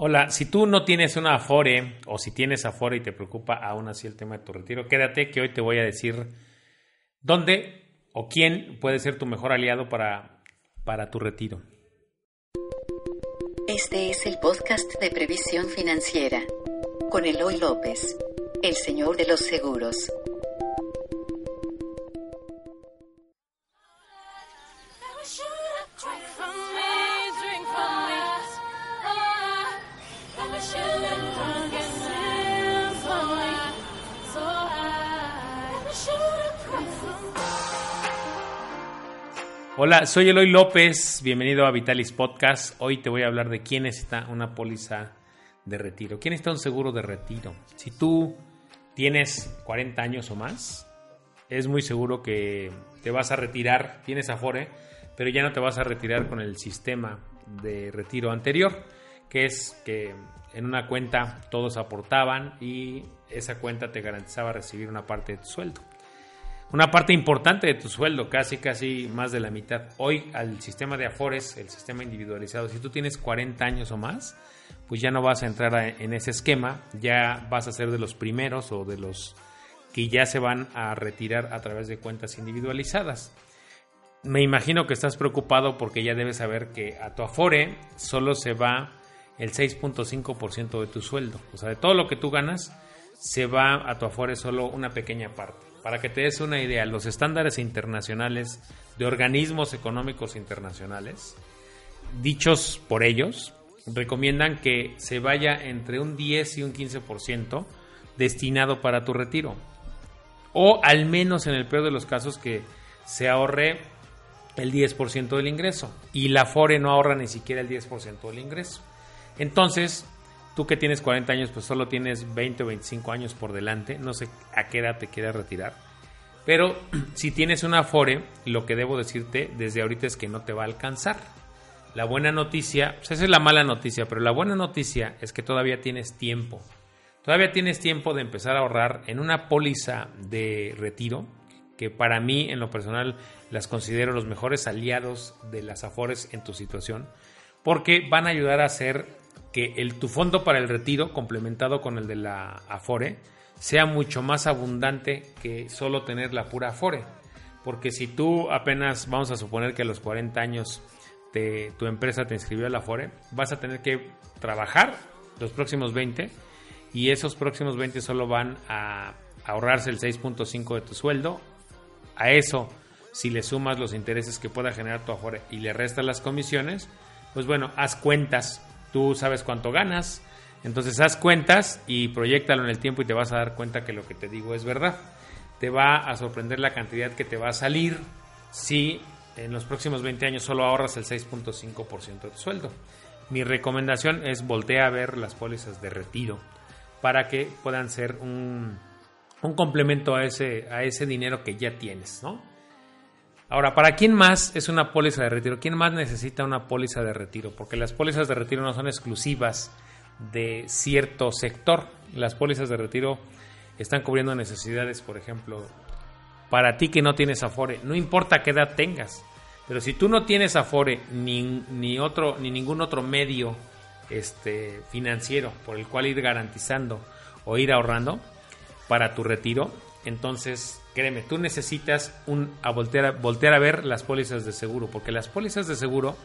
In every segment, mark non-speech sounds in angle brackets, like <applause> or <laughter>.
Hola, si tú no tienes una Afore o si tienes Afore y te preocupa aún así el tema de tu retiro, quédate que hoy te voy a decir dónde o quién puede ser tu mejor aliado para, para tu retiro. Este es el podcast de previsión financiera con Eloy López, el señor de los seguros. Hola, soy Eloy López, bienvenido a Vitalis Podcast. Hoy te voy a hablar de quién necesita una póliza de retiro. ¿Quién está un seguro de retiro? Si tú tienes 40 años o más, es muy seguro que te vas a retirar, tienes Afore, pero ya no te vas a retirar con el sistema de retiro anterior, que es que en una cuenta todos aportaban y esa cuenta te garantizaba recibir una parte de tu sueldo una parte importante de tu sueldo, casi, casi más de la mitad. Hoy al sistema de Afores, el sistema individualizado, si tú tienes 40 años o más, pues ya no vas a entrar en ese esquema, ya vas a ser de los primeros o de los que ya se van a retirar a través de cuentas individualizadas. Me imagino que estás preocupado porque ya debes saber que a tu Afore solo se va el 6.5% de tu sueldo. O sea, de todo lo que tú ganas, se va a tu Afore solo una pequeña parte. Para que te des una idea, los estándares internacionales de organismos económicos internacionales, dichos por ellos, recomiendan que se vaya entre un 10 y un 15% destinado para tu retiro. O al menos en el peor de los casos que se ahorre el 10% del ingreso. Y la FORE no ahorra ni siquiera el 10% del ingreso. Entonces, Tú que tienes 40 años, pues solo tienes 20 o 25 años por delante. No sé a qué edad te quieras retirar. Pero <clears throat> si tienes una Afore, lo que debo decirte desde ahorita es que no te va a alcanzar. La buena noticia, pues esa es la mala noticia, pero la buena noticia es que todavía tienes tiempo. Todavía tienes tiempo de empezar a ahorrar en una póliza de retiro, que para mí en lo personal las considero los mejores aliados de las Afores en tu situación, porque van a ayudar a hacer que el, tu fondo para el retiro, complementado con el de la Afore, sea mucho más abundante que solo tener la pura Afore. Porque si tú apenas, vamos a suponer que a los 40 años te, tu empresa te inscribió a la Afore, vas a tener que trabajar los próximos 20 y esos próximos 20 solo van a ahorrarse el 6.5 de tu sueldo. A eso, si le sumas los intereses que pueda generar tu Afore y le restas las comisiones, pues bueno, haz cuentas Tú sabes cuánto ganas, entonces haz cuentas y proyectalo en el tiempo y te vas a dar cuenta que lo que te digo es verdad. Te va a sorprender la cantidad que te va a salir si en los próximos 20 años solo ahorras el 6.5% de tu sueldo. Mi recomendación es voltear a ver las pólizas de retiro para que puedan ser un, un complemento a ese, a ese dinero que ya tienes, ¿no? Ahora, ¿para quién más es una póliza de retiro? ¿Quién más necesita una póliza de retiro? Porque las pólizas de retiro no son exclusivas de cierto sector. Las pólizas de retiro están cubriendo necesidades, por ejemplo, para ti que no tienes Afore, no importa qué edad tengas, pero si tú no tienes Afore ni, ni, otro, ni ningún otro medio este, financiero por el cual ir garantizando o ir ahorrando para tu retiro, entonces créeme, tú necesitas a voltear, a voltear a ver las pólizas de seguro, porque las pólizas de seguro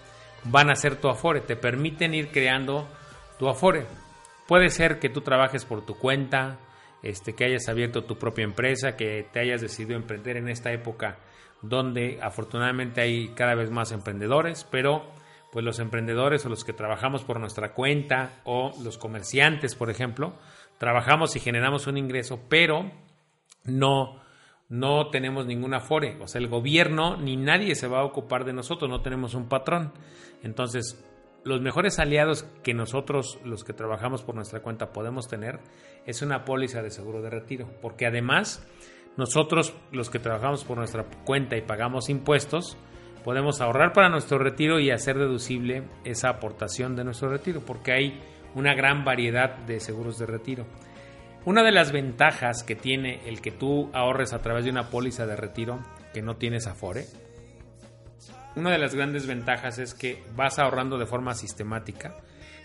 van a ser tu afore, te permiten ir creando tu afore. Puede ser que tú trabajes por tu cuenta, este, que hayas abierto tu propia empresa, que te hayas decidido emprender en esta época donde afortunadamente hay cada vez más emprendedores, pero pues los emprendedores o los que trabajamos por nuestra cuenta o los comerciantes, por ejemplo, trabajamos y generamos un ingreso, pero no no tenemos ningún afore, o sea, el gobierno ni nadie se va a ocupar de nosotros, no tenemos un patrón. Entonces, los mejores aliados que nosotros, los que trabajamos por nuestra cuenta, podemos tener es una póliza de seguro de retiro, porque además nosotros, los que trabajamos por nuestra cuenta y pagamos impuestos, podemos ahorrar para nuestro retiro y hacer deducible esa aportación de nuestro retiro, porque hay una gran variedad de seguros de retiro. Una de las ventajas que tiene el que tú ahorres a través de una póliza de retiro que no tienes Afore, una de las grandes ventajas es que vas ahorrando de forma sistemática.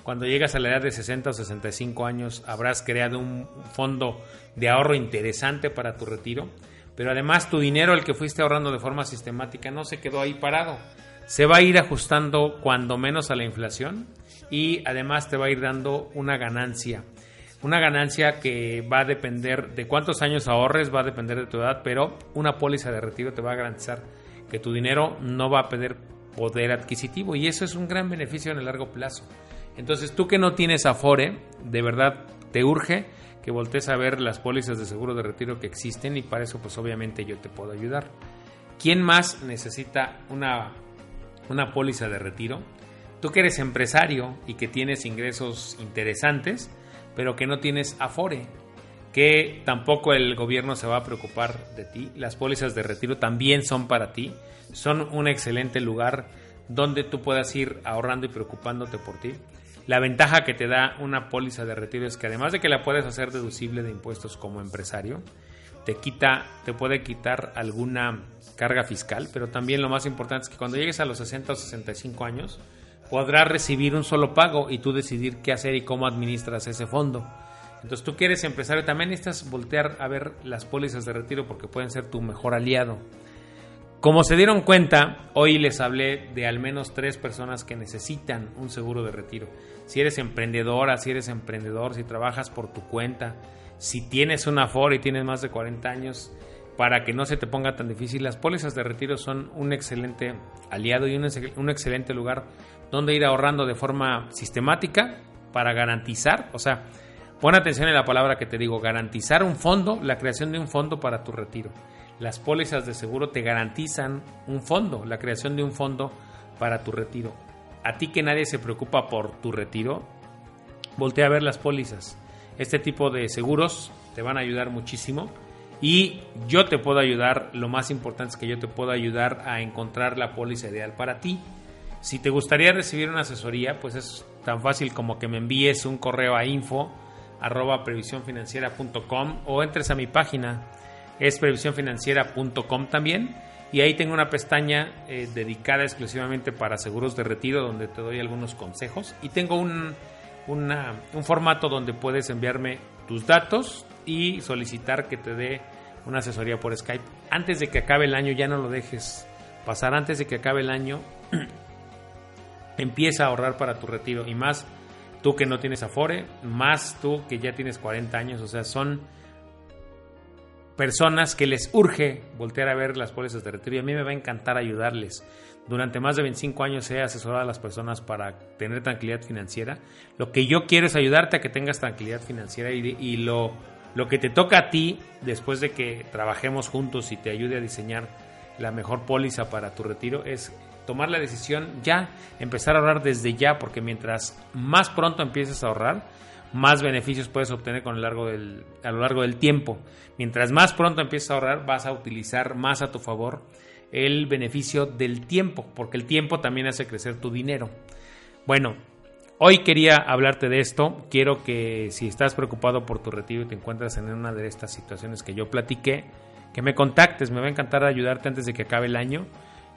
cuando llegas a la edad de 60 o 65 años habrás creado un fondo de ahorro interesante para tu retiro, pero además tu dinero, el que fuiste ahorrando de forma sistemática, no se quedó ahí parado. Se va a ir ajustando cuando menos a la inflación y además te va a ir dando una ganancia. Una ganancia que va a depender de cuántos años ahorres, va a depender de tu edad, pero una póliza de retiro te va a garantizar que tu dinero no va a perder poder adquisitivo y eso es un gran beneficio en el largo plazo. Entonces tú que no tienes Afore, de verdad te urge que voltees a ver las pólizas de seguro de retiro que existen y para eso pues obviamente yo te puedo ayudar. ¿Quién más necesita una, una póliza de retiro? Tú que eres empresario y que tienes ingresos interesantes, pero que no tienes Afore, que tampoco el gobierno se va a preocupar de ti. Las pólizas de retiro también son para ti. Son un excelente lugar donde tú puedas ir ahorrando y preocupándote por ti. La ventaja que te da una póliza de retiro es que además de que la puedes hacer deducible de impuestos como empresario, te quita, te puede quitar alguna carga fiscal, pero también lo más importante es que cuando llegues a los 60 o 65 años, podrás recibir un solo pago y tú decidir qué hacer y cómo administras ese fondo. Entonces tú quieres empresario, también necesitas voltear a ver las pólizas de retiro porque pueden ser tu mejor aliado. Como se dieron cuenta, hoy les hablé de al menos tres personas que necesitan un seguro de retiro. Si eres emprendedora, si eres emprendedor, si trabajas por tu cuenta, si tienes una Afore y tienes más de 40 años, para que no se te ponga tan difícil, las pólizas de retiro son un excelente aliado y un, un excelente lugar donde ir ahorrando de forma sistemática para garantizar, o sea, pon atención en la palabra que te digo, garantizar un fondo, la creación de un fondo para tu retiro. Las pólizas de seguro te garantizan un fondo, la creación de un fondo para tu retiro. A ti que nadie se preocupa por tu retiro, voltea a ver las pólizas. Este tipo de seguros te van a ayudar muchísimo y yo te puedo ayudar, lo más importante es que yo te puedo ayudar a encontrar la póliza ideal para ti. Si te gustaría recibir una asesoría, pues es tan fácil como que me envíes un correo a info arroba o entres a mi página es previsiónfinanciera.com también. Y ahí tengo una pestaña eh, dedicada exclusivamente para seguros de retiro donde te doy algunos consejos. Y tengo un, un formato donde puedes enviarme tus datos y solicitar que te dé una asesoría por Skype. Antes de que acabe el año, ya no lo dejes pasar. Antes de que acabe el año, <clears throat> empieza a ahorrar para tu retiro. Y más tú que no tienes Afore, más tú que ya tienes 40 años. O sea, son personas que les urge voltear a ver las pólizas de retiro y a mí me va a encantar ayudarles. Durante más de 25 años he asesorado a las personas para tener tranquilidad financiera. Lo que yo quiero es ayudarte a que tengas tranquilidad financiera y, lo, lo que te toca a ti después de que trabajemos juntos y te ayude a diseñar la mejor póliza para tu retiro es tomar la decisión ya, empezar a ahorrar desde ya, porque mientras más pronto empieces a ahorrar, más beneficios puedes obtener con el largo del, a lo largo del tiempo. Mientras más pronto empieces a ahorrar, vas a utilizar más a tu favor el beneficio del tiempo, porque el tiempo también hace crecer tu dinero. Bueno, hoy quería hablarte de esto. Quiero que si estás preocupado por tu retiro y te encuentras en una de estas situaciones que yo platiqué, que me contactes. Me va a encantar ayudarte antes de que acabe el año.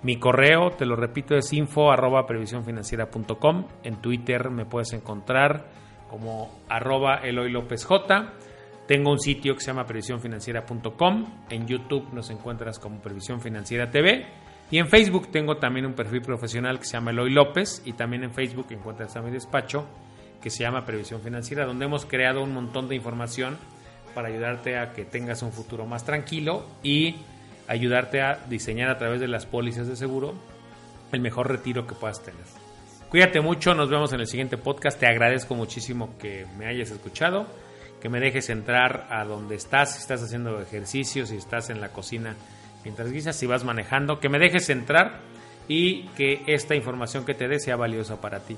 Mi correo, te lo repito, es info arroba En Twitter me puedes encontrar como arroba Eloy López J. Tengo un sitio que se llama previsiónfinanciera.com. En YouTube nos encuentras como Previsión Financiera TV. Y en Facebook tengo también un perfil profesional que se llama Eloy López. Y también en Facebook encuentras a mi despacho que se llama Previsión Financiera, donde hemos creado un montón de información para ayudarte a que tengas un futuro más tranquilo y ayudarte a diseñar a través de las pólizas de seguro el mejor retiro que puedas tener. Cuídate mucho, nos vemos en el siguiente podcast. Te agradezco muchísimo que me hayas escuchado, que me dejes entrar a donde estás, si estás haciendo ejercicio, si estás en la cocina mientras guisas, si vas manejando, que me dejes entrar y que esta información que te dé sea valiosa para ti.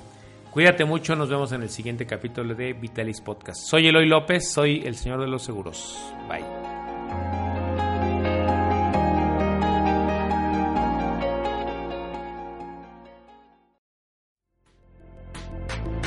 Cuídate mucho, nos vemos en el siguiente capítulo de Vitalis Podcast. Soy Eloy López, soy el señor de los seguros. Bye.